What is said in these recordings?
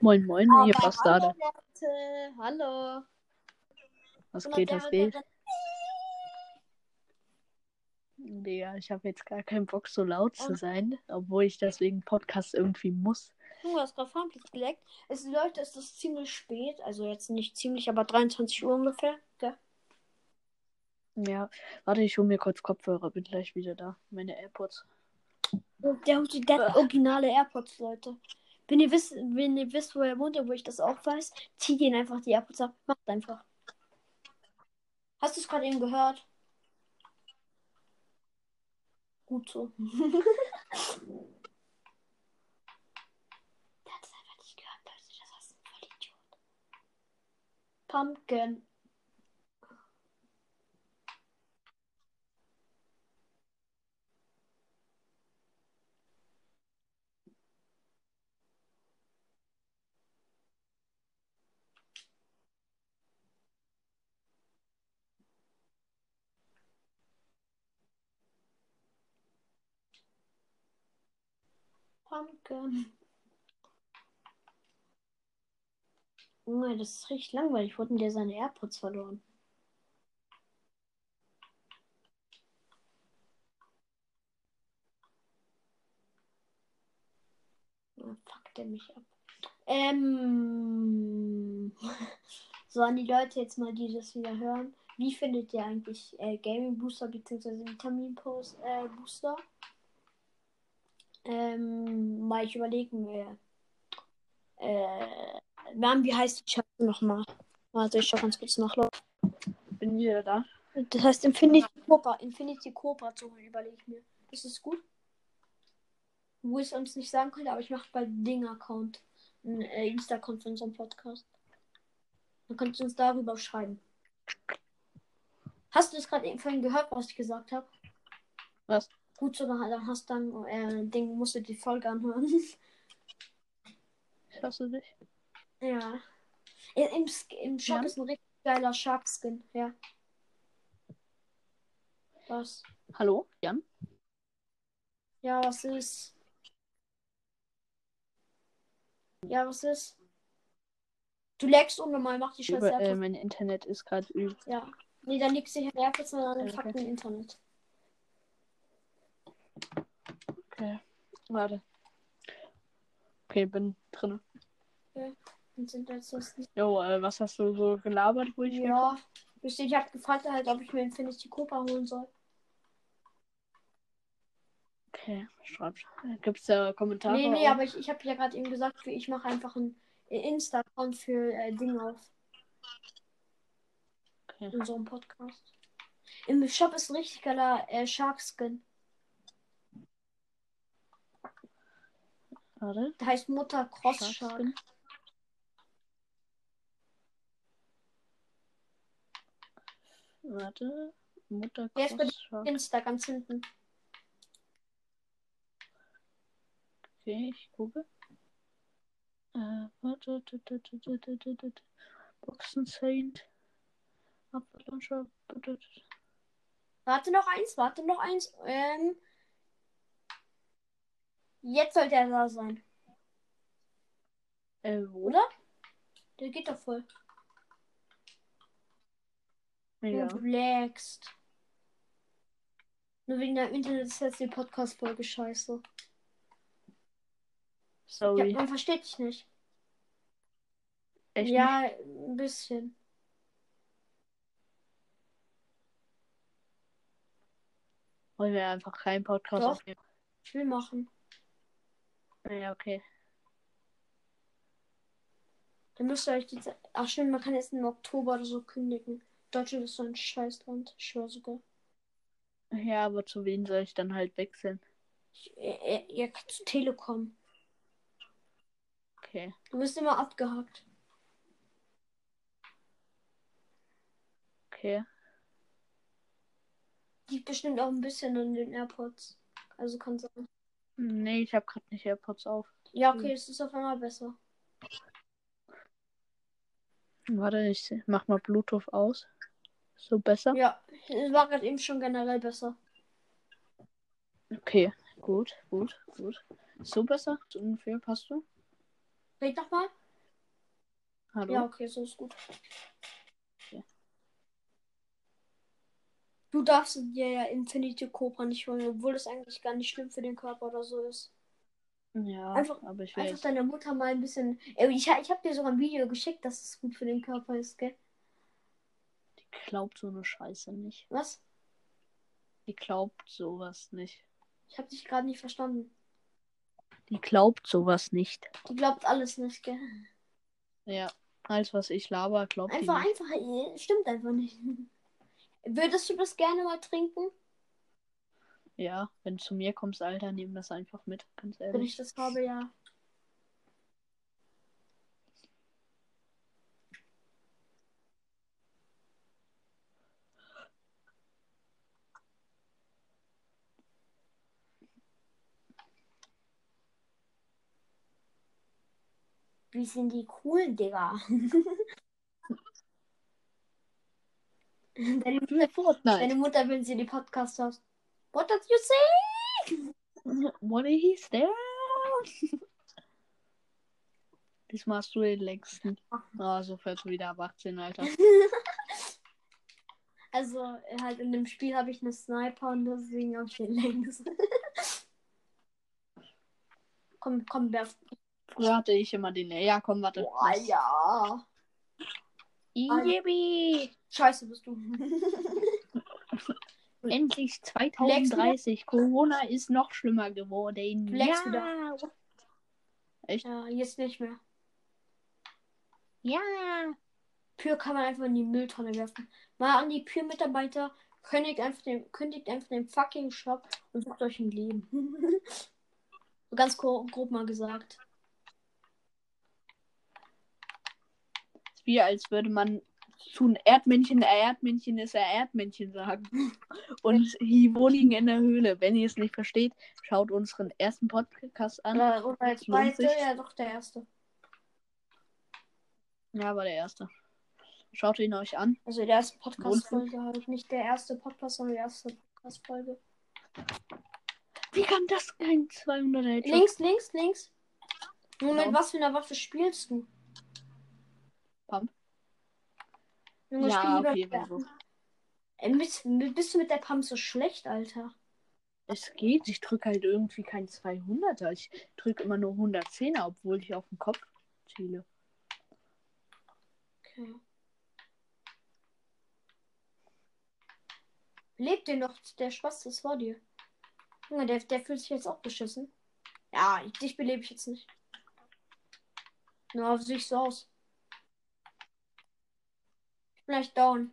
Moin, moin, ihr Bastarde. hallo. Was Und geht, was geht? Digga, ich habe jetzt gar keinen Bock, so laut zu sein, obwohl ich deswegen Podcast irgendwie muss. Junge, du hast gerade Farmblitz geleckt. Es Leute, es ist ziemlich spät. Also jetzt nicht ziemlich, aber 23 Uhr ungefähr. Gell? Ja, warte, ich hole mir kurz Kopfhörer, bin gleich wieder da. Meine AirPods. Der holt die der hat originale AirPods, Leute. Wenn ihr wisst, wenn ihr wisst, wo er wohnt, wo ich das auch weiß, zieht ihn einfach die AirPods ab. Macht einfach. Hast du es gerade eben gehört? Gut so. Der hat es einfach nicht gehört, Leute. Das ist ein Vollidiot. Pumpkin. Pumpkin. Junge, das ist richtig langweilig. Wurden dir seine AirPods verloren? Oh, fuck der mich ab. Ähm. So, an die Leute jetzt mal, die das wieder hören. Wie findet ihr eigentlich äh, Gaming Booster bzw. Vitamin Post, äh, Booster? Ähm, mal ich überlege mir. Äh, Mann, wie heißt die Scheiße nochmal? Warte, ich schau ganz kurz nach. Bin wieder da. Das heißt Infinity Cobra. Infinity Cobra holen, überlege ich mir. Das ist gut. Wo ich es uns nicht sagen könnte, aber ich mache bei Ding-Account. Ein äh, Insta-Account von unserem Podcast. Dann könnt ihr uns darüber schreiben. Hast du das gerade eben vorhin gehört, was ich gesagt habe? Was? Gut, so dann, hast du dann, äh, Ding, musst du die Folge anhören. Ich hasse dich. ja. Im, im, Shop Ja. ist ein richtig geiler Shark-Skin. Ja. Was? Hallo, Jan? Ja, was ist? Ja, was ist? Du leckst unnormal, mach die scheiß Über, äh, mein Internet ist gerade übel. Ja. Nee, dann liegst du an AirPods, sondern an dem Okay. fucking Internet. Okay. Warte. Okay, bin drin. Und sind jetzt das nicht. Jo, äh, was hast du so gelabert, wo ich Ja. Ihr, Ich hab gefragt halt, ob ich mir Infinity Cobra holen soll. Okay, schreibt. Gibt's da Kommentare? nee, nee, auch? aber ich, ich habe ja gerade eben gesagt, ich mache einfach einen Insta-Account für äh, Dinge auf. Okay. In so einem Podcast. Im Shop ist ein richtig geiler äh, Shark-Skin. Warte. Der heißt Mutter Cross Shark. Warte. Mutter Der ist bei Cross Shark. Insta ganz hinten. Okay, ich gucke. Äh, warte. Boxen Saint. Warte noch eins, warte noch eins. Ähm, jetzt sollte er da sein, Äh, oder? Der geht doch voll. Ja. Du lagst. Nur wegen deinem Internet ist jetzt die Podcast-Folge scheiße. Ja, Sorry. man versteht dich nicht. Echt ja, ein bisschen. Wollen wir einfach keinen Podcast Doch. aufnehmen? Ich will machen. Ja, okay. Dann müsst ihr euch die Zeit. Ach stimmt, man kann jetzt im Oktober oder so kündigen. Deutschland ist so ein Scheißland. Ich schwör sogar. Ja, aber zu wen soll ich dann halt wechseln? Ihr zu Telekom. Okay. Du bist immer abgehakt. Okay. Liegt bestimmt auch ein bisschen an den AirPods. Also kann sein. Nee, ich habe gerade nicht AirPods auf. Ja, okay, es ist auf einmal besser. Warte, ich mach mal Bluetooth aus. So besser? Ja, es war gerade eben schon generell besser. Okay, gut, gut, gut. So besser? So ungefähr passt du? Red nochmal. Hallo? Ja, okay, so ist gut. Ja. Du darfst dir ja Infinity Cobra nicht holen, obwohl es eigentlich gar nicht schlimm für den Körper oder so ist. Ja, Einfach- aber ich will Einfach deiner Mutter mal ein bisschen. Ich, ich habe dir sogar ein Video geschickt, dass es gut für den Körper ist, gell? Die glaubt so eine Scheiße nicht. Was? Die glaubt sowas nicht. Ich habe dich gerade nicht verstanden. Die glaubt sowas nicht. Die glaubt alles nicht, gell? Ja. Alles, was ich laber, glaubt Einfach, einfach, äh, stimmt einfach nicht. Würdest du das gerne mal trinken? Ja, wenn du zu mir kommst, Alter, nimm das einfach mit. Ganz Wenn ehrlich. ich das habe, ja. Wie sind die cool, Digga? Deine, Fortnite. deine Mutter, wenn sie die Podcast hört. What did you say? What is there? Diesmal hast du den längsten. Ah, so fährst du wieder ab 18, Alter. Also, halt in dem Spiel habe ich eine Sniper und deswegen habe ich den längsten. komm, komm, werf. Früher hatte ich immer den. Ja, komm, warte. Boah, ja. Yippie! Scheiße bist du. Endlich 2030. Corona ist noch schlimmer geworden. Leckst ja. ja, jetzt nicht mehr. Ja. Pür kann man einfach in die Mülltonne werfen. Mal an die Pür-Mitarbeiter, kündigt einfach, den, kündigt einfach den fucking Shop und sucht euch ein Leben. so ganz gro grob mal gesagt. Wie als würde man zu einem Erdmännchen, äh, Erdmännchen ist er Erdmännchen sagen. Und die wohnen in der Höhle. Wenn ihr es nicht versteht, schaut unseren ersten Podcast an. Oder, oder der zweite, ja doch der erste. Ja, war der erste. Schaut ihn euch an. Also die erste Podcast-Folge halt. Nicht der erste Podcast, sondern die erste Podcast-Folge. Wie kann das kein 200 Headshot? Links, links, links. Junge, Genau. was für einer Waffe spielst du? Pump. Junge, Ja, der- wenn so. Ey, bist, bist du mit der Pump so schlecht, Alter? Es geht, ich drücke halt irgendwie kein 200er. Ich drücke immer nur 110er, obwohl ich auf den Kopf ziele. Okay. Lebt dir noch der Spaß ist vor dir? Junge, der, der fühlt sich jetzt auch beschissen. Ja, ich, dich belebe ich jetzt nicht. Nur auf sich so aus. Ich bin gleich down.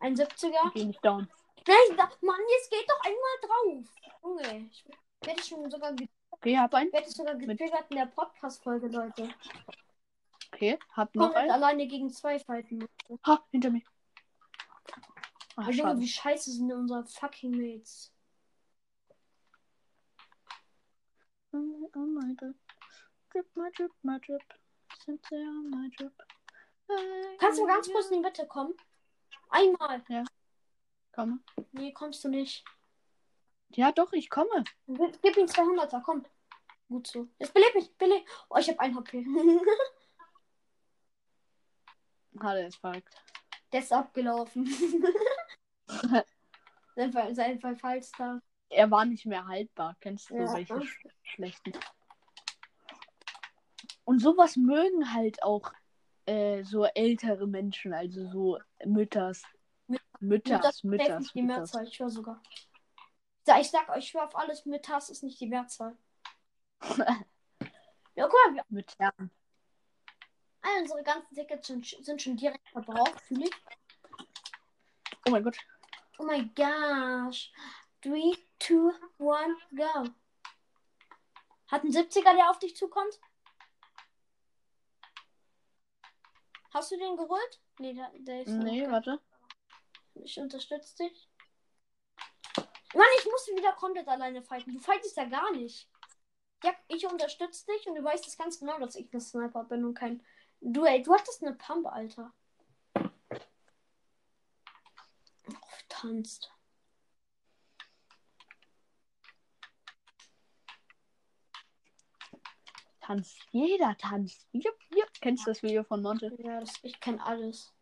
Ein 70er? Ich geh nicht down. Nein, da, Mann, jetzt geht doch einmal drauf. Junge, ich werde schon sogar, Okay, hab einen. werd sogar getriggert in der Podcast-Folge, Leute. Okay, hab noch einen. alleine gegen zwei fighten. Ha, hinter mir. Ach, Aber Junge, wie scheiße sind unsere fucking Mates? Oh my god. Drip, my drip, my drip. Kannst du ganz kurz in die Mitte kommen? Einmal. Komm. Nee, kommst du nicht. Ja, doch, ich komme. Gib, ihm 200er, komm. Gut so. Jetzt beleb mich, beleb. Oh, ich hab ein HP. Ah, der ist verrückt. Der ist abgelaufen. sein Fall, sein Verfallstar. Er war nicht mehr haltbar. Kennst du Ja. welche sch schlechten? Und sowas mögen halt auch äh, so ältere Menschen, also so Mütters. Mütters, ist Mütters, nicht die Mütters. Mehrzahl, ich schwör sogar. Ich sag, euch, ich schwör auf alles, Mittag ist nicht die Mehrzahl. Ja, guck mal, wir, Müttern. all unsere ganzen Tickets sind, sind schon direkt verbraucht, fühle ich. Oh mein Gott. Oh my gosh. 3, 2, 1, go. Hat ein 70er, der auf dich zukommt? Hast du den geholt? Nee, der, der ist Nee, warte. Ich unterstütze dich. Mann, ich muss wieder komplett alleine fighten. Du fightest ja gar nicht. Ja, ich unterstütze dich und du weißt es ganz genau, dass ich ein Sniper bin und kein. Du, ey, du hattest eine Pump, Alter. Oh, tanzt. Tanzt. Jeder tanzt. Jupp, jupp. Kennst du das Video von Monte? Ja, das, ich kenne alles.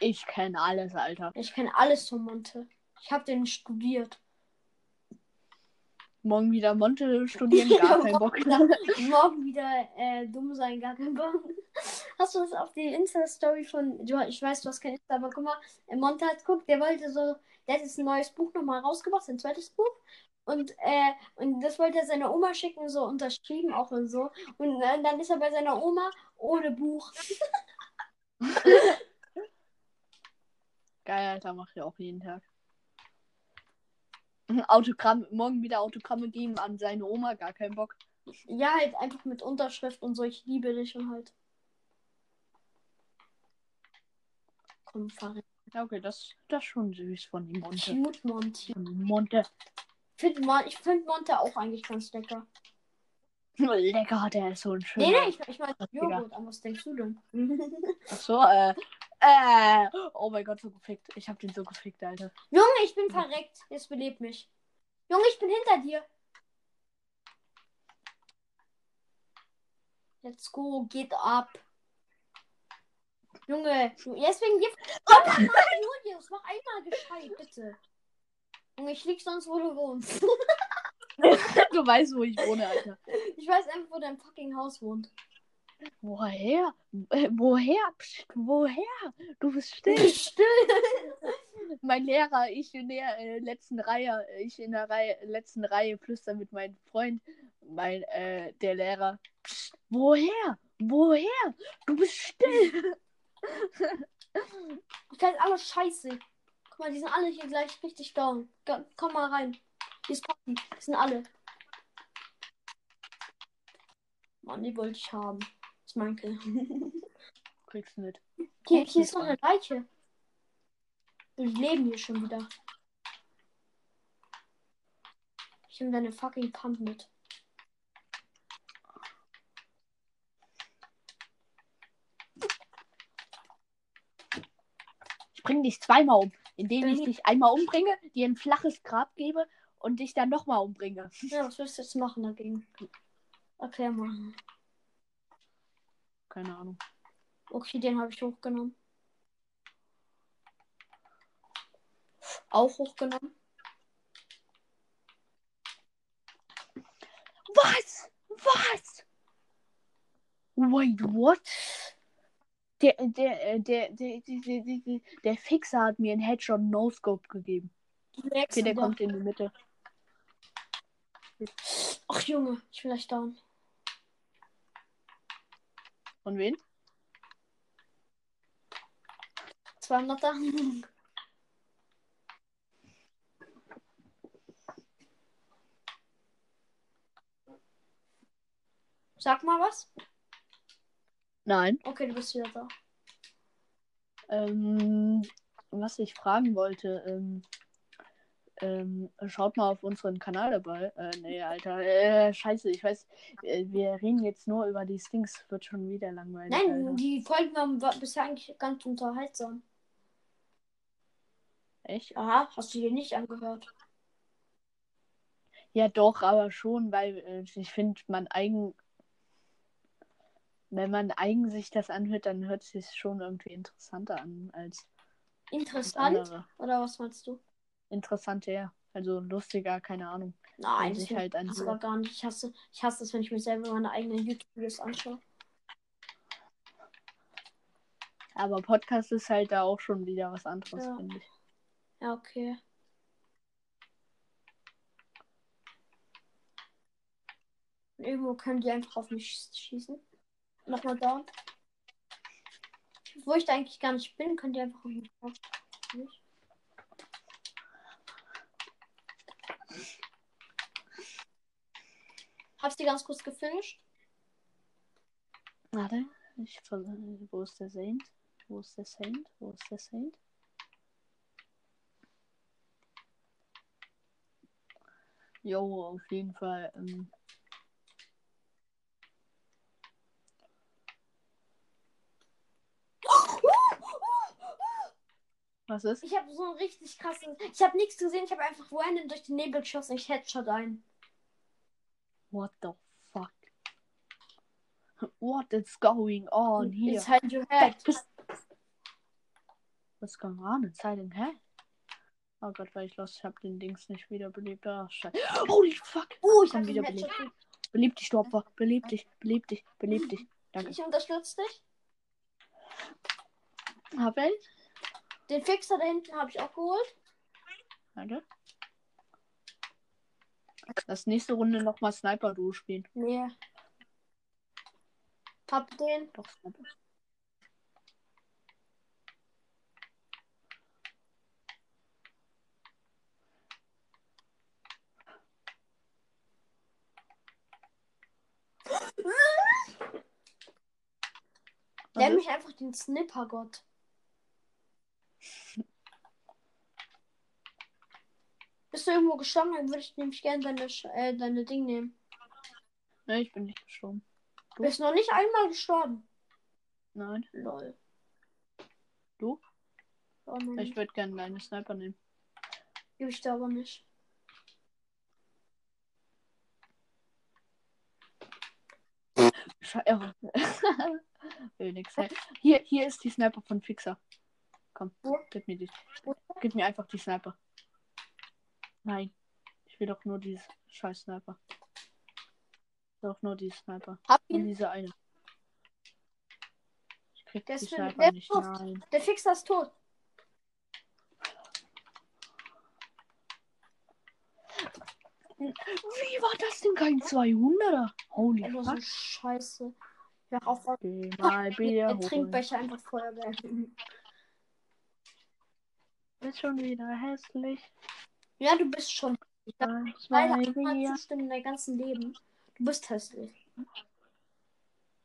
Ich kenne alles, Alter. Ich kenne alles von Monte. Ich habe den studiert. Morgen wieder Monte studieren, gar kein Bock. Morgen wieder äh, dumm sein, gar kein Bock. Hast du das auf die Insta-Story von. Du, ich weiß, du hast kein Insta, aber guck mal, äh, Monte hat guckt, der wollte so. Der hat jetzt ein neues Buch nochmal rausgebracht, ein zweites Buch. Und, äh, und das wollte er seiner Oma schicken, so unterschrieben auch und so. Und äh, dann ist er bei seiner Oma ohne Buch. Geil, Alter, mach ich auch jeden Tag. Autogramm, morgen wieder Autogramme geben an seine Oma, gar keinen Bock. Ja, halt einfach mit Unterschrift und so, ich liebe dich und halt. Komm, fahr. Ja, okay, das, das ist schon süß von dem Monte. Cute Monty. Monte. Find ich finde Monte auch eigentlich ganz lecker. Lecker, der ist so ein schöner. Nee, nee, ich, ich meine. Joghurt, an was denkst du denn? Ach so, äh, äh, oh mein Gott, so gefickt. Ich hab den so gefickt, Alter. Junge, ich bin verreckt. Jetzt belebt mich. Junge, ich bin hinter dir. Let's go, geht ab. Junge, deswegen gibt. Oh, mach mal, Julius, mach einmal gescheit, bitte. Ich lieg sonst, wo du wohnst. du weißt, wo ich wohne, Alter. Ich weiß einfach, wo dein fucking Haus wohnt. Woher? Woher? Psst, woher? Du bist still. Still. mein Lehrer, ich in der äh, letzten Reihe, ich in der Reihe, letzten Reihe flüstern mit meinem Freund, mein, äh, der Lehrer. Psst, woher? Woher? Du bist still. Ich kann alles scheiße. Mal, die sind alle hier gleich richtig down. Komm mal rein. Hier ist. Die sind alle. Mann, die wollte ich haben. Das Kill. Kriegst du mit. Hier, hier ist noch eine Leiche. Die leben hier schon wieder. Ich nehme deine fucking Pump mit. Ich bringe dich zweimal um, indem ich dich einmal umbringe, dir ein flaches Grab gebe und dich dann nochmal umbringe. Ja, was willst du jetzt machen dagegen? Erklär mal. Keine Ahnung. Okay, den habe ich hochgenommen. Auch hochgenommen. Was? Was? Wait, what? Der, der, äh, der, der, der, der, der, der, Fixer hat mir einen Headshot No-Scope gegeben. Okay, der kommt in die Mitte. Ach Junge, ich will gleich down. Von wen? 200er. Sag mal was. Nein. Okay, du bist wieder da. Ähm, was ich fragen wollte, ähm, ähm, schaut mal auf unseren Kanal dabei. Äh, nee, Alter. Äh, scheiße, ich weiß, äh, wir reden jetzt nur über die Stings. Wird schon wieder langweilig. Nein, Alter. die Folgen waren wa- bisher eigentlich ganz unterhaltsam. Echt? Aha, hast du dir nicht angehört? Ja, doch, aber schon, weil äh, ich finde, man eigen. Wenn man eigen sich das anhört, dann hört es sich schon irgendwie interessanter an als Interessant? andere. Oder was meinst du? Interessanter, ja. Also lustiger, keine Ahnung. Nein, das halt ich an hasse gar nicht. Ich hasse, ich hasse es, wenn ich mir selber meine eigenen YouTube-Videos anschaue. Aber Podcast ist halt da auch schon wieder was anderes, Ja. finde ich. Ja, okay. Und irgendwo können die einfach auf mich sch- schießen. Nochmal down. Wo ich da eigentlich gar nicht bin, können die einfach? Hab's dir ganz kurz gefinisht? Warte, ich ver- wo ist der Saint? Wo ist der Saint? Wo ist der Saint? Jo, auf jeden Fall. Ähm, was ist? Ich habe so ein richtig krasses. Ich habe nichts gesehen, ich habe einfach random durch den Nebel geschossen. Ich Headshot ein. What the fuck? What is going on here? Inside your head. What's going on inside in head? Oh Gott, war ich los. Ich hab den Dings nicht wiederbelebt. Ach, scheiße. Holy fuck. Oh, ich Komm hab wieder wieder belebt. Beleb dich, du Opfer. Beleb dich, beleb dich, beleb dich. Danke. Ich unterstütze dich. Hab ihn. Den Fixer da hinten habe ich auch geholt. Danke. Das nächste Runde nochmal Sniper-Duo spielen. Nee. Hab den. Doch, Sniper. Also, mich einfach den Snippergott. Bist du irgendwo gestorben, dann würde ich nämlich gerne deine, äh, deine Ding nehmen. ne, ich bin nicht gestorben. Du bist noch nicht einmal gestorben. Nein. Lol. Du? Oh Ich würde gerne deine Sniper nehmen. ich aber nicht. Sche oh. Will nix. Hey. Hier, hier ist die Sniper von Fixer. Komm, gib mir die. Gib mir einfach die Sniper. Nein. Ich will doch nur dieses scheiß Sniper. Doch nur die Sniper. Hab Und ihn. diese eine. Ich krieg Der die Sniper der nicht. tot. Nein. Der Fixer ist tot. Wie war das denn kein 200er? Holy Einfach so fuck. scheiße. Ja, auf Geh mal Bier der holen. Trinkbecher einfach Feuerwehr. Ist schon wieder hässlich. Ja, du bist schon. hab Eins, Leider einmal zustimmen in deinem ganzen Leben. Du bist hässlich.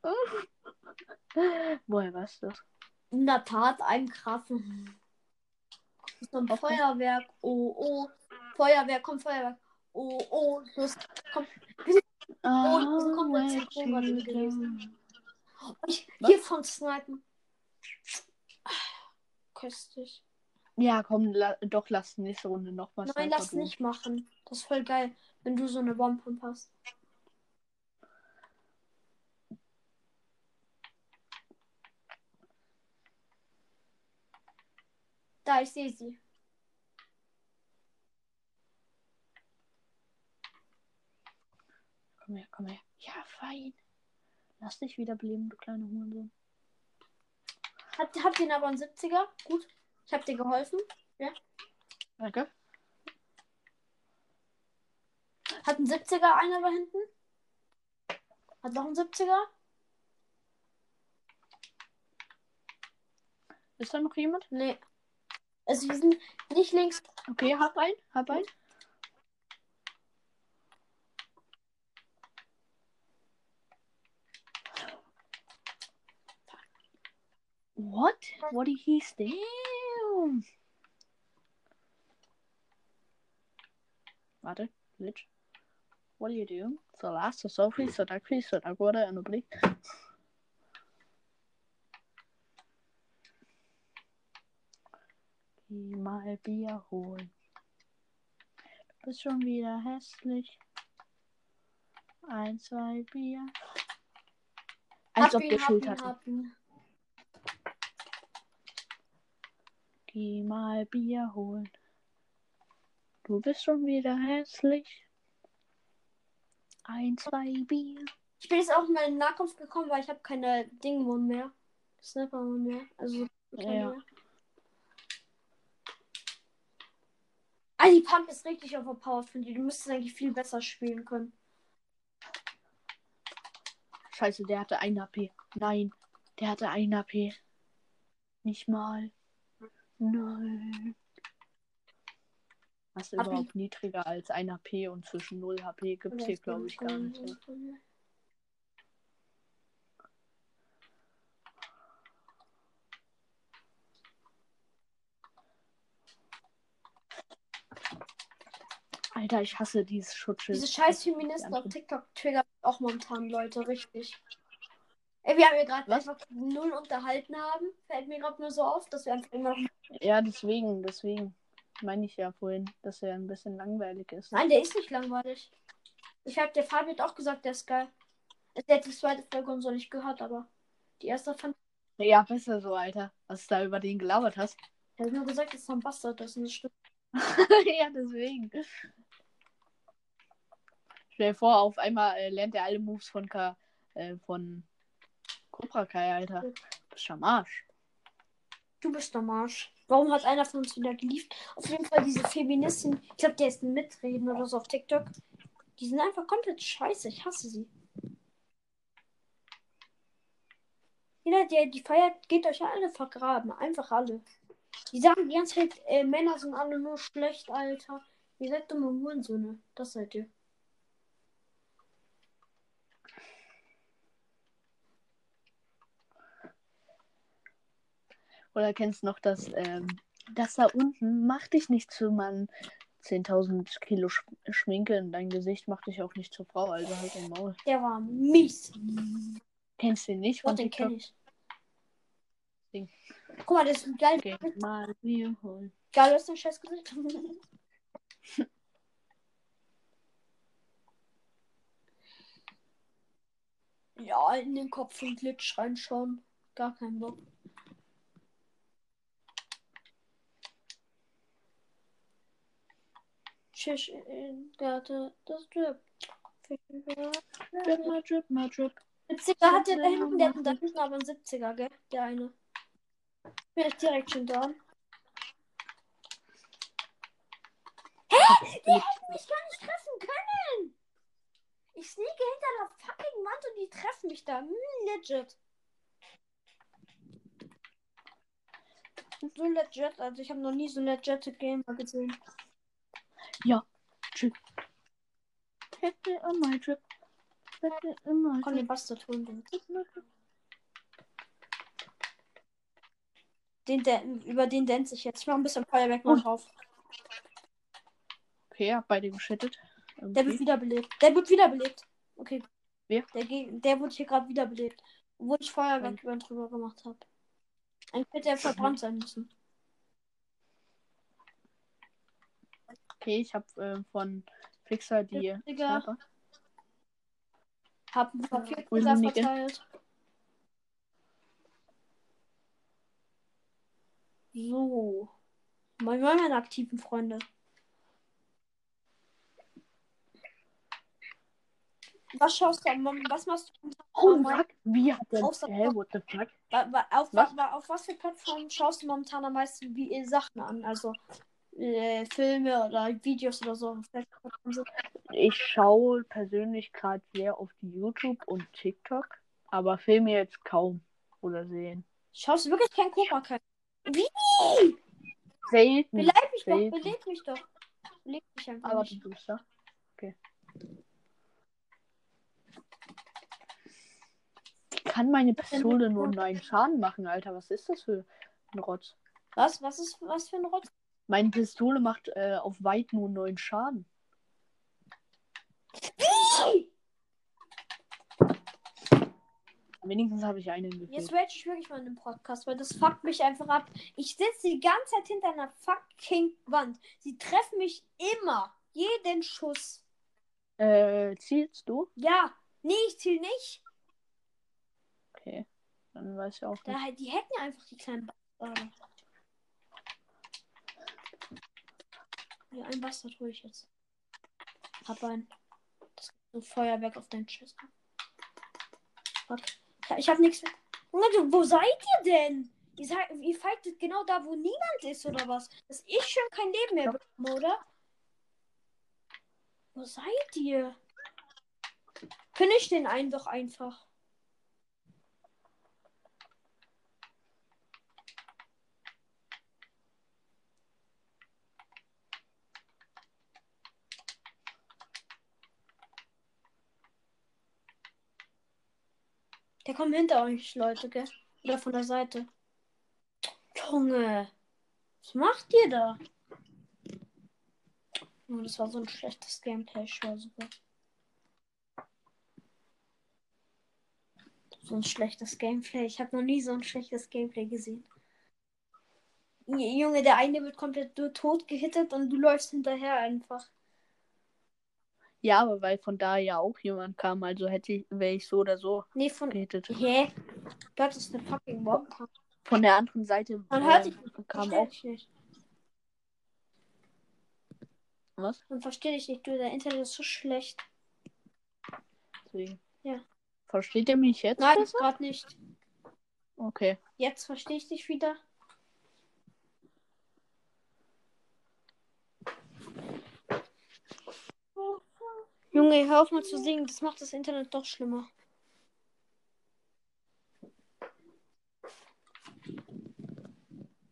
Woher weißt du das? In der Tat, ein Kraft. So ein Okay. Feuerwerk. Oh, oh. Feuerwerk, komm, Feuerwerk. Oh, oh. Los, komm. Oh, gewesen. go. Ich, hier von Snipen. Köstlich. Ja, komm, la doch, lass nächste Runde nochmal Nein, lass nicht machen. Das ist voll geil, wenn du so eine Bombe hast. Da, ich sehe sie. Komm her, komm her. Ja, fein. Lass dich wieder beleben, du kleine Hurensohn. Habt, habt ihr aber einen 70er? Gut. Ich hab dir geholfen. Danke. Hat ein 70er einer da hinten? Hat noch ein 70er? Ist da noch jemand? Nee. Also wir sind nicht links. Okay, hab ein, hab ein. What? What did he steal? Warte, Glitch. What are you doing? So last, so Sophie, so Duckfee, so Duckwater and nobody. Geh mal Bier holen. Du bist schon wieder hässlich. Ein, zwei Bier. Als ob hab Schild ihn, hatte. Geh mal Bier holen. Du bist schon wieder hässlich. Ein, zwei Bier. Ich bin jetzt auch mal in Nahkampf gekommen, weil ich habe keine Dingmon mehr. Snappermon mehr. Also keine Ja. mehr. Ah, die Pump ist richtig overpowered von dir. Du müsstest eigentlich viel besser spielen können. Scheiße, der hatte ein AP. Nein, der hatte ein AP. Nicht mal. Nein. Was Hab überhaupt niedriger als ein HP und zwischen 0 HP gibt es hier, glaube ich, gar nicht. Alter, ich hasse dieses Schutzschild. Diese scheiß Feministen auf TikTok triggern auch momentan Leute richtig. Ey, wir haben ja gerade Was? einfach null unterhalten haben. Fällt mir gerade nur so auf, dass wir einfach immer noch. Ja, deswegen, deswegen. Meine ich ja vorhin, dass er ein bisschen langweilig ist. Nein, der ist nicht langweilig. Ich hab der Fabi hat auch gesagt, der ist geil. ist jetzt die zweite Folge und so nicht gehört, aber die erste fand Ja, besser so, Alter. Was du da über den gelabert hast. ich. habe nur gesagt, dass er ein Bastard ist und das stimmt. ja, deswegen. Stell dir vor, auf einmal äh, lernt er alle Moves von K äh, von Cobra Kai, Alter. Du bist am Arsch. Du bist der Marsch. Warum hat einer von uns wieder geliebt? Auf jeden Fall diese Feministin, ich glaube, der ist ein Mitreden oder so auf TikTok. Die sind einfach komplett scheiße. Ich hasse sie. Jeder, der die feiert, geht euch alle vergraben. Einfach alle. Die sagen die ganze Zeit, äh, Männer sind alle nur schlecht, Alter. Ihr seid dumme Hurensöhne. Das seid ihr. Oder kennst du noch das, ähm, das da unten macht dich nicht zu Mann. 10.000 Kilo Sch Schminke in dein Gesicht macht dich auch nicht zur Frau, also halt dein Maul. Der war mies. Kennst du den nicht von den kenne ich. Ding. Guck mal, das ist ein geil. Okay, mal mir holen. Geil ist dein scheiß Gesicht. ja, in den Kopf von Glitch reinschauen. Gar kein Bock. Fisch in Garte, das Drip. Drip mal, drip mal, drip. 70er hat der da hinten, der hat da hinten aber einen 70er, gell? Der eine. Bin ich direkt schon da. Die hätten mich gar nicht treffen können! Ich sneake hinter der fucking Wand und die treffen mich da. Hm, legit. So legit, also ich habe noch nie so legit Gamer gesehen. Drip. Hätte immer drip. Hätte immer Komm, drip. den Bastard holen. Den. Den, der, über den dance ich jetzt. Ich mach ein bisschen Feuerwerk mal Oh. drauf. Okay, hab beide geschüttet. Der wird Okay. wiederbelebt. Der wird wiederbelebt. Okay. Wer? Der, der wurde hier gerade wiederbelebt. Obwohl ich Feuerwerk über drüber gemacht habe. Eigentlich hätte er verbrannt sein müssen. Okay, ich hab äh, von Fixer die Digga. Sniper. Hab ein paar Ulmige. verteilt. So. Moin moin, meine aktiven Freunde. Was schaust du? Was machst du? Oh, fuck. Wie hat der. Außer- Hä, what the fuck? Auf, Was? wa- auf was für Plattformen schaust du momentan am meisten wie äh, Sachen an? Also äh, Filme oder Videos oder so. Ich schaue persönlich gerade sehr auf YouTube und TikTok, aber Filme jetzt kaum oder sehen. Schaust du wirklich kein Cobra Kai? Wie? Selten. Beleib mich doch, Selten. beleb mich doch. Beleb mich einfach Aber nicht. du bist da. Okay. Kann meine Pistole nur neun Schaden machen, Alter? Was ist das für ein Rotz? Was? Was ist was für ein Rotz? Meine Pistole macht äh, auf weit nur neun Schaden. Wenigstens habe ich einen Jetzt gefehlt. rage ich wirklich mal in dem Podcast, weil das fuckt mich einfach ab. Ich sitze die ganze Zeit hinter einer fucking Wand. Sie treffen mich immer. Jeden Schuss. Äh, zielst du? Ja. Nee, ich ziel nicht. Okay. Dann weiß ich auch Da, nicht. die hätten ja einfach die kleinen Bastarde. Ja, ein Bastard hole ich jetzt. Hab ein. Das gibt so Feuerwerk auf deinen Schiss. Fuck. Ja, Ich hab nichts mehr. Wo seid ihr denn? Ihr, seid, ihr fightet genau da, wo niemand ist, oder was? Dass ich schon kein Leben mehr bekomme, oder? Wo seid ihr? Finish den einen doch einfach. Der kommt hinter euch, Leute, gell? Oder von der Seite. Junge. Was macht ihr da? Oh, das war so ein schlechtes Gameplay. Ich war super. So ein schlechtes Gameplay. Ich habe noch nie so ein schlechtes Gameplay gesehen. Junge, der eine wird komplett tot gehittet und du läufst hinterher einfach. Ja, aber weil von da ja auch jemand kam, also hätte ich, wäre ich so oder so Nee, von. gehatet. Hä? Das ist eine fucking Wompa. Von der anderen Seite Man hört nicht. kam auch dich nicht. was. Man versteht dich nicht. Du, dein Internet ist so schlecht. Deswegen. Ja. Versteht ihr mich jetzt? Nein, besser? gerade nicht. Okay. Jetzt verstehe ich dich wieder. Junge, hör auf mal zu singen. Das macht das Internet doch schlimmer.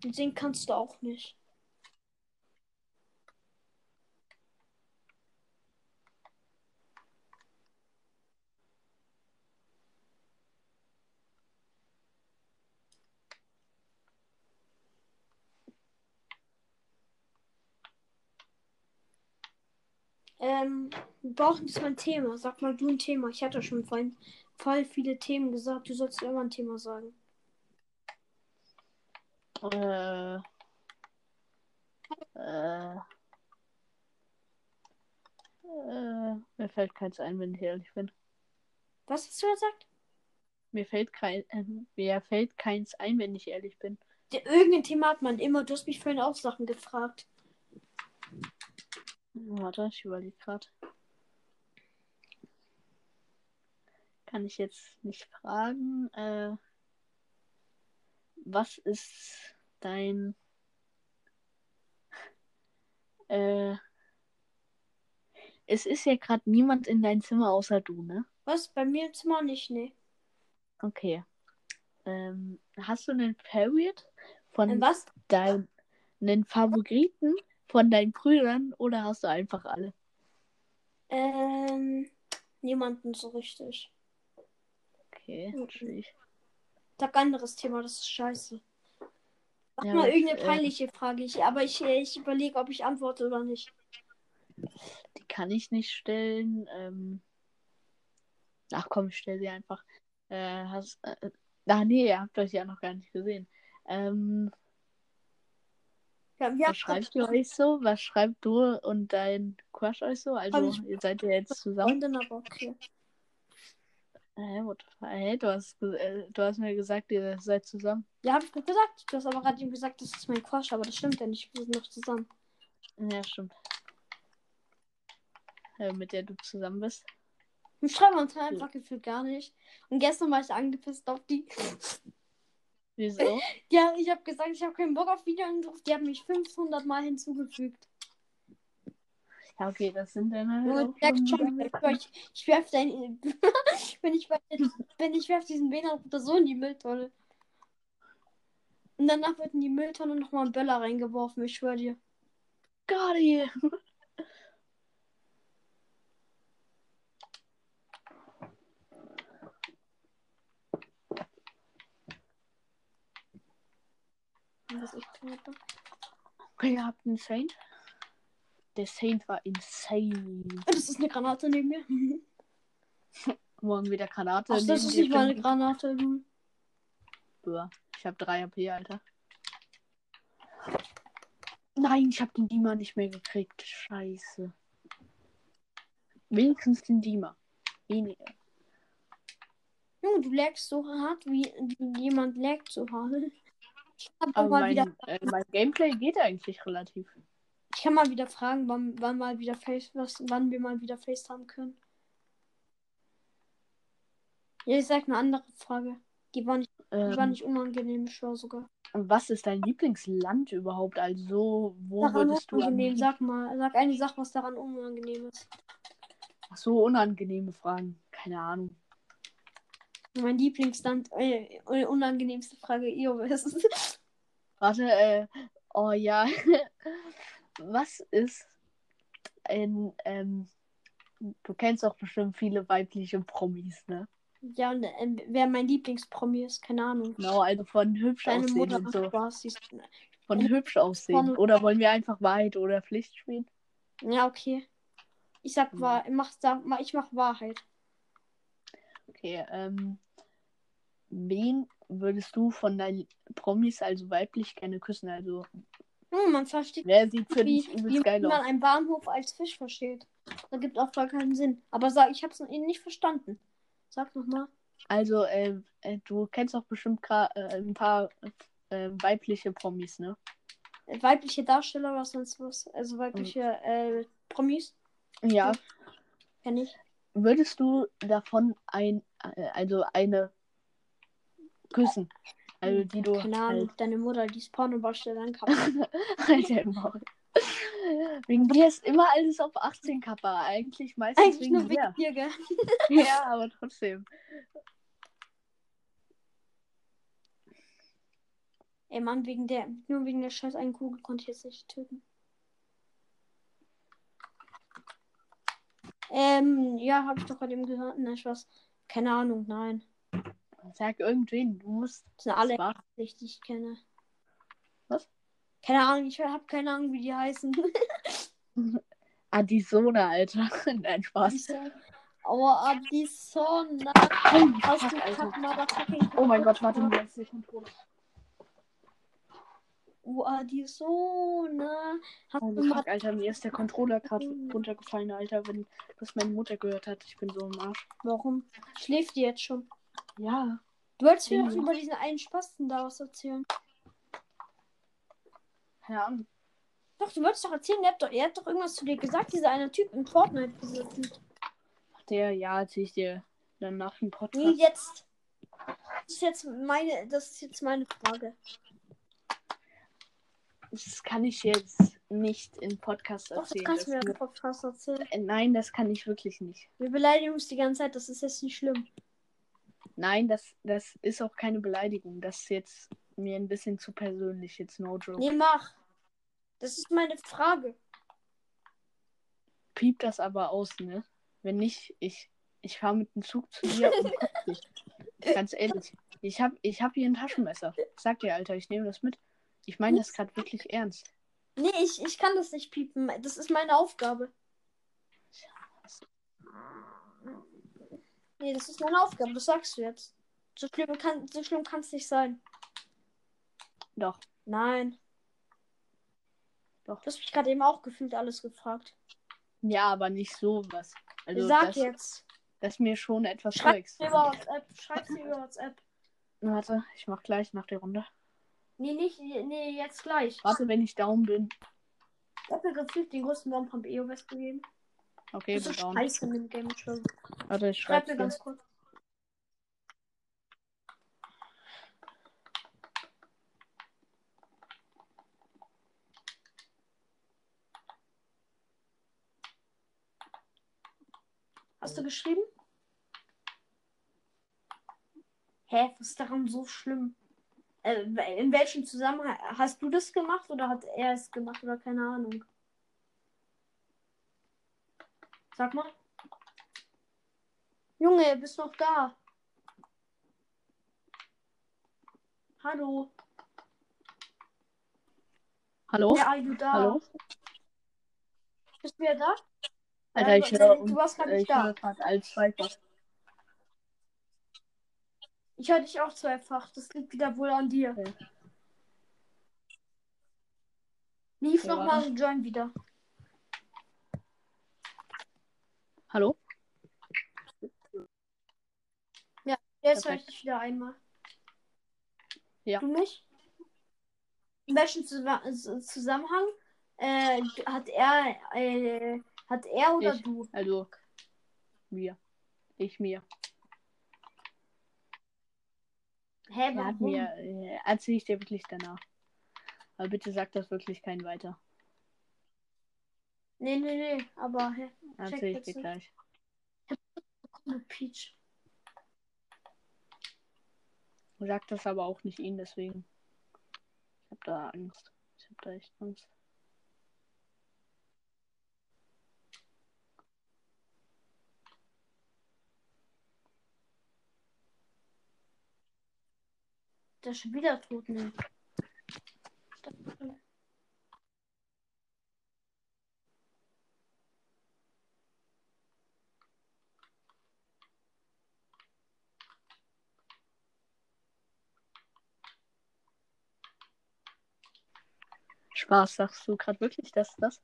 Und singen kannst du auch nicht. Ähm, wir brauchen jetzt mal ein Thema. Sag mal du ein Thema. Ich hatte schon vorhin voll viele Themen gesagt. Du sollst immer ein Thema sagen. Äh. Äh. Äh, mir fällt keins ein, wenn ich ehrlich bin. Was hast du gesagt? Mir fällt kein, äh, mir fällt keins ein, wenn ich ehrlich bin. Irgendein Thema hat man immer. Du hast mich vorhin auch Sachen gefragt. Warte, ich überlege gerade. Kann ich jetzt nicht fragen. Äh, was ist dein. Äh, es ist ja gerade niemand in dein Zimmer außer du, ne? Was? Bei mir im Zimmer nicht, ne? Okay. Ähm, hast du einen Favorite von Ähm, was? deinen Favoriten von deinen Brüdern oder hast du einfach alle? Ähm, niemanden so richtig. Okay, natürlich. Sag anderes Thema, das ist scheiße. Sag Ja, mal aber ich, irgendeine äh, peinliche Frage. Ich, aber ich, ich überlege, ob ich antworte oder nicht. Die kann ich nicht stellen. Ähm... Ach komm, ich stell sie einfach. Äh, hast, äh, ach nee, ihr habt euch ja noch gar nicht gesehen. Ähm, Ja, was schreibt ihr euch so? Was schreibt du und dein Crush euch so? Also, ich- ihr seid ja jetzt zusammen. Freundin, aber okay. Hä, what the fuck? Hä, du hast, äh, du hast mir gesagt, ihr seid zusammen. Ja, hab ich doch gesagt. Du hast aber gerade eben gesagt, das ist mein Crush, aber das stimmt ja nicht. Wir sind noch zusammen. Ja, stimmt. Äh, mit der du zusammen bist. Wir schreiben uns halt einfach gefühlt gar nicht. Und gestern war ich angepisst auf die. Wieso? Ja, ich habe gesagt, ich habe keinen Bock auf Videoanruf. Die haben mich 500 Mal hinzugefügt. Ja, okay, das sind dann halt auch schon schon, ich, ich, werf dein. wenn ich wenn ich werf diesen WLAN-Router so in die Mülltonne. Und danach wird in die Mülltonne nochmal ein Böller reingeworfen, ich schwör dir. Das ist echt knapp. Okay, ihr habt einen Saint. Der Saint war insane. Das ist eine Granate neben mir. Morgen wieder Granate. Ach, das ist nicht mal eine finden. Granate. du. Ja, Ich habe 3 AP, Alter. Nein, ich habe den Dima nicht mehr gekriegt. Scheiße. Wenigstens den Dima. Weniger. Junge, du lagst so hart, wie, wie jemand laggt so hart. Ich kann Aber mal mein, wieder, äh, mein Gameplay geht eigentlich relativ. ich kann mal wieder fragen, wann, wann mal wieder Face, was, wann wir mal wieder FaceTime können. Ja, ich sag eine andere Frage. Die war nicht, die war Ähm, nicht unangenehm, ich schwör sogar. was ist dein Lieblingsland überhaupt? Also, wo Daran würdest du liebsten- sag mal. Sag eine Sache, was daran unangenehm ist. Ach so, unangenehme Fragen. Keine Ahnung. Mein Lieblingsland, äh, äh, unangenehmste Frage, Io, was ist Warte, äh, oh ja. Was ist ein, ähm, du kennst doch bestimmt viele weibliche Promis, ne? Ja, und, äh, wer mein Lieblingspromi ist, keine Ahnung. Genau, also von hübsch Deine aussehen Mutter und so. Spaß. Sie ist, Von Von- hübsch aussehen. von- Oder wollen wir einfach Wahrheit oder Pflicht spielen? ja, okay. Ich sag, Mhm. wahr, mach, sag, ich mach Wahrheit. Okay, ähm, wen würdest du von deinen Promis, also weiblich, gerne küssen? Also, Junge, man versteht wer sieht für wie, dich übelst geil man aus? einen Bahnhof als Fisch versteht. Das gibt auch gar keinen Sinn. Aber sag, ich hab's ihn nicht verstanden. Sag nochmal. Also, äh, äh, du kennst doch bestimmt äh, ein paar äh, weibliche Promis, ne? Weibliche Darsteller oder sonst was. Also weibliche äh, Promis. Ja. Kenn ich. Würdest du davon ein, äh, also eine küssen? Also, die du Keine halt Ahnung. Deine Mutter, die Pornodarstellerin kann. Alter, im Maul. Wegen dir ist immer alles auf 18 Kappa. Eigentlich meistens Eigentlich wegen nur wegen dir. dir, gell? Ja, aber trotzdem. Ey Mann, wegen der, nur wegen der scheiß einen Kugel konnte ich jetzt nicht töten. Ähm, ja, habe ich doch gerade eben gehört. Nein, Spaß. Keine Ahnung, nein. Sag irgendwen, du musst. Das sind alle nicht, die ich kenne. Was? Keine Ahnung, ich habe keine Ahnung, wie die heißen. Adisona, Alter. Nein, Spaß. Oh, Addison. Oh, Hast du Alter. Kack, Oh mein Gott, warte mal, jetzt der Controller. Oh, Addison. Hast Oh, du fuck, Alter, mir ist der Controller gerade runtergefallen, Alter, wenn das meine Mutter gehört hat. Ich bin so im Arsch. Warum? Schläft die jetzt schon? Ja. Du wolltest mir Ja. doch über diesen einen Spasten da was erzählen. Keine Ahnung. Doch, du wolltest doch erzählen, er hat doch, er hat doch irgendwas zu dir gesagt, dieser eine Typ im Fortnite besitzen. Der, ja, erzähl ich dir dann nach dem Nee, Podcast. jetzt. Das ist jetzt meine, das ist jetzt meine Frage. Das kann ich jetzt nicht im Podcast Doch, das erzählen. kannst du mir Das- im Podcast erzählen. Äh, Nein, das kann ich wirklich nicht. Wir beleidigen uns die ganze Zeit, das ist jetzt nicht schlimm. Nein, das, das ist auch keine Beleidigung. Das ist jetzt mir ein bisschen zu persönlich, jetzt no joke. Nee, mach. Das ist meine Frage. Piep das aber aus, ne? Wenn nicht, ich, ich fahre mit dem Zug zu dir und guck dich. Ganz ehrlich. Ich hab, ich hab hier ein Taschenmesser. Sag dir, Alter, ich nehme das mit. Ich meine das gerade wirklich ernst. Nee, ich, ich kann das nicht piepen. Das ist meine Aufgabe. Nee, das ist meine Aufgabe, das sagst du jetzt. So schlimm kann so schlimm kann es nicht sein. Doch. Nein. Doch. Du hast mich gerade eben auch gefühlt alles gefragt. Ja, aber nicht sowas. Also Sag das, jetzt. das ist mir schon etwas Schreib Zeugs. mir über WhatsApp. Schreib mir über WhatsApp. Warte, ich mach gleich nach der Runde. Nee, nicht, nee, jetzt gleich. Warte, wenn ich down bin. Ich hab mir gefühlt den größten Bomb vom EOS gegeben. Okay, Das ist down. scheiße mit dem Game schon. Warte, ich Schreib mir ganz kurz. Hast du geschrieben? Hä, was ist daran so schlimm? Äh, in welchem Zusammenhang? Hast du das gemacht oder hat er es gemacht oder keine Ahnung? Sag mal. Junge, bist noch da? Hallo. Hallo? Are you da? Hallo? Bist du wieder da? Alter, Äh, ich du- höre du warst gerade äh, nicht ich da. als Zweifach. Ich höre dich auch zweifach. Das liegt wieder wohl an dir. Okay. Lief Ja, noch mal und join wieder. Hallo? Jetzt höre ich dich wieder einmal. Ja. Du mich? In welchem Zusammenhang äh, hat er äh, hat er oder Ich. du? Also, mir. Ich mir. Hä, Er hat warum? mir, äh, erzähle ich dir wirklich danach. Aber bitte sag das wirklich kein weiter. Nee, nee, nee, aber hä? Erzähle ich jetzt dir nicht. gleich. Peach. Sag das aber auch nicht ihn, deswegen. Ich hab da Angst. Ich hab da echt Angst. Der ist schon wieder tot, ne? Spaß, sagst du gerade wirklich das, das?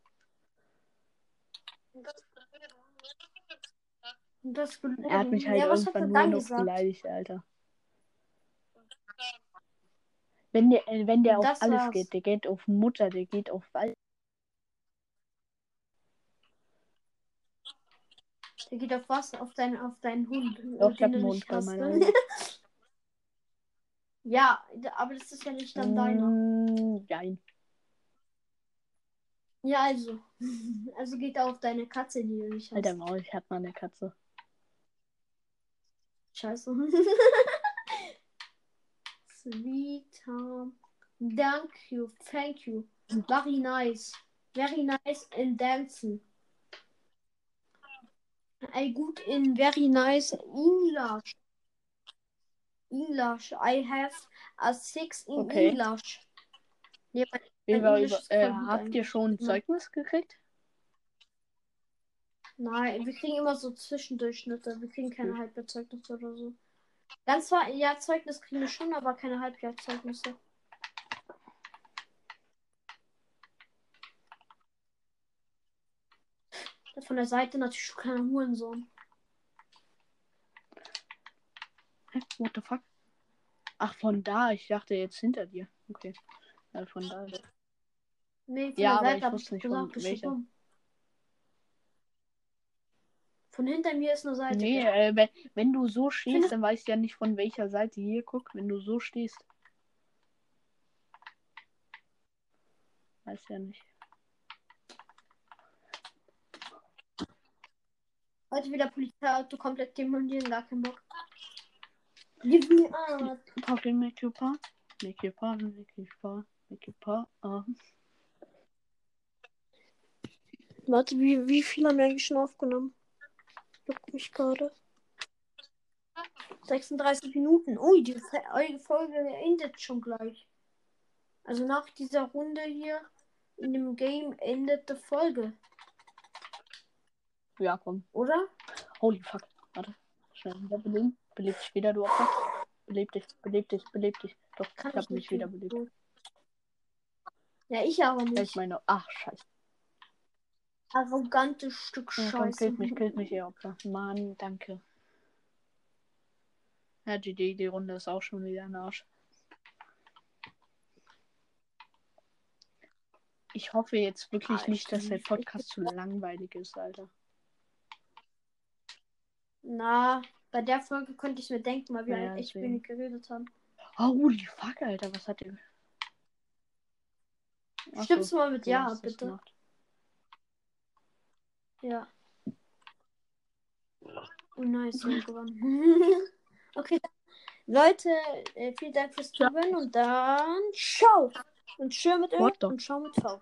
Das. Er hat mich halt ja, was hat irgendwann nur noch gesagt? beleidigt, Alter. Wenn der, äh, wenn der auf Das alles war's. geht, der geht auf Mutter, der geht auf Wald. Der geht auf was? Auf deinen, auf deinen Hund. Äh, hab den Hund bei meiner ja, aber das ist ja nicht dann deiner. Mm, Nein. Ja, also. Also geht auf deine Katze, die du nicht hast. Alter Maul, ich hab mal eine Katze. Scheiße. Sweet Tom. Thank you. Thank you. Very nice. Very nice in dancing. I good in very nice English. English. I have a six in Okay. English. Ja, mein- Über, voll äh, habt ihr schon Ja. Zeugnis gekriegt? Nein, wir kriegen immer so Zwischendurchschnitte. Wir kriegen keine Hm. Halbjahrzeugnisse oder so. Ganz zwar, ja, Zeugnis kriegen wir schon, aber keine Halbjahrzeugnisse. Der von der Seite natürlich schon kein Hurensohn. Hä? What the fuck? Ach, von da. Ich dachte jetzt hinter dir. Okay. Ja, von da. Nee, von Ja, der aber Seite ich hab wusste nicht, gesagt, dumm. Von hinter mir ist eine Seite. Nee, äh, wenn, wenn du so stehst, Findest- dann weißt du ja nicht von welcher Seite. Hier, guck, wenn du so stehst. Weiß ja nicht. Heute wieder Polizeiauto komplett demolieren, gar keinen Bock. Give me art. Talking make your part. Make your part, make your part, make your part. Ah. Warte, wie, wie viel haben wir eigentlich schon aufgenommen? Juckt mich gerade. 36 Minuten. Ui, die Fe- eure Folge endet schon gleich. Also nach dieser Runde hier in dem Game endet die Folge, Ja, komm. oder? Holy fuck. Warte. Schnell wieder beleben. Beleb dich wieder, du Opfer. Beleb dich, beleb dich, beleb dich. Doch, Kann ich hab mich wieder belebt. Ja, ich aber nicht. Ich meine, ach, scheiße. Arrogantes Stück Ja, komm, Scheiße. killt mich, killt mich, ihr Opfer. Mann, danke. Ja, GD, die Runde ist auch schon wieder ein Arsch. Ich hoffe jetzt wirklich Ah, nicht, ich dass der Podcast zu langweilig ist, Alter. Na, bei der Folge konnte ich mir denken, weil wir Ja, halt echt deswegen. wenig geredet haben. Holy fuck, Alter, was hat der. Ach Stimmst so, du mal mit Ja, bitte? gemacht. Ja. Oh, nice, wir haben gewonnen. okay, Leute, äh, vielen Dank fürs Zuhören und dann ciao. Und schön mit Ö und ciao mit V.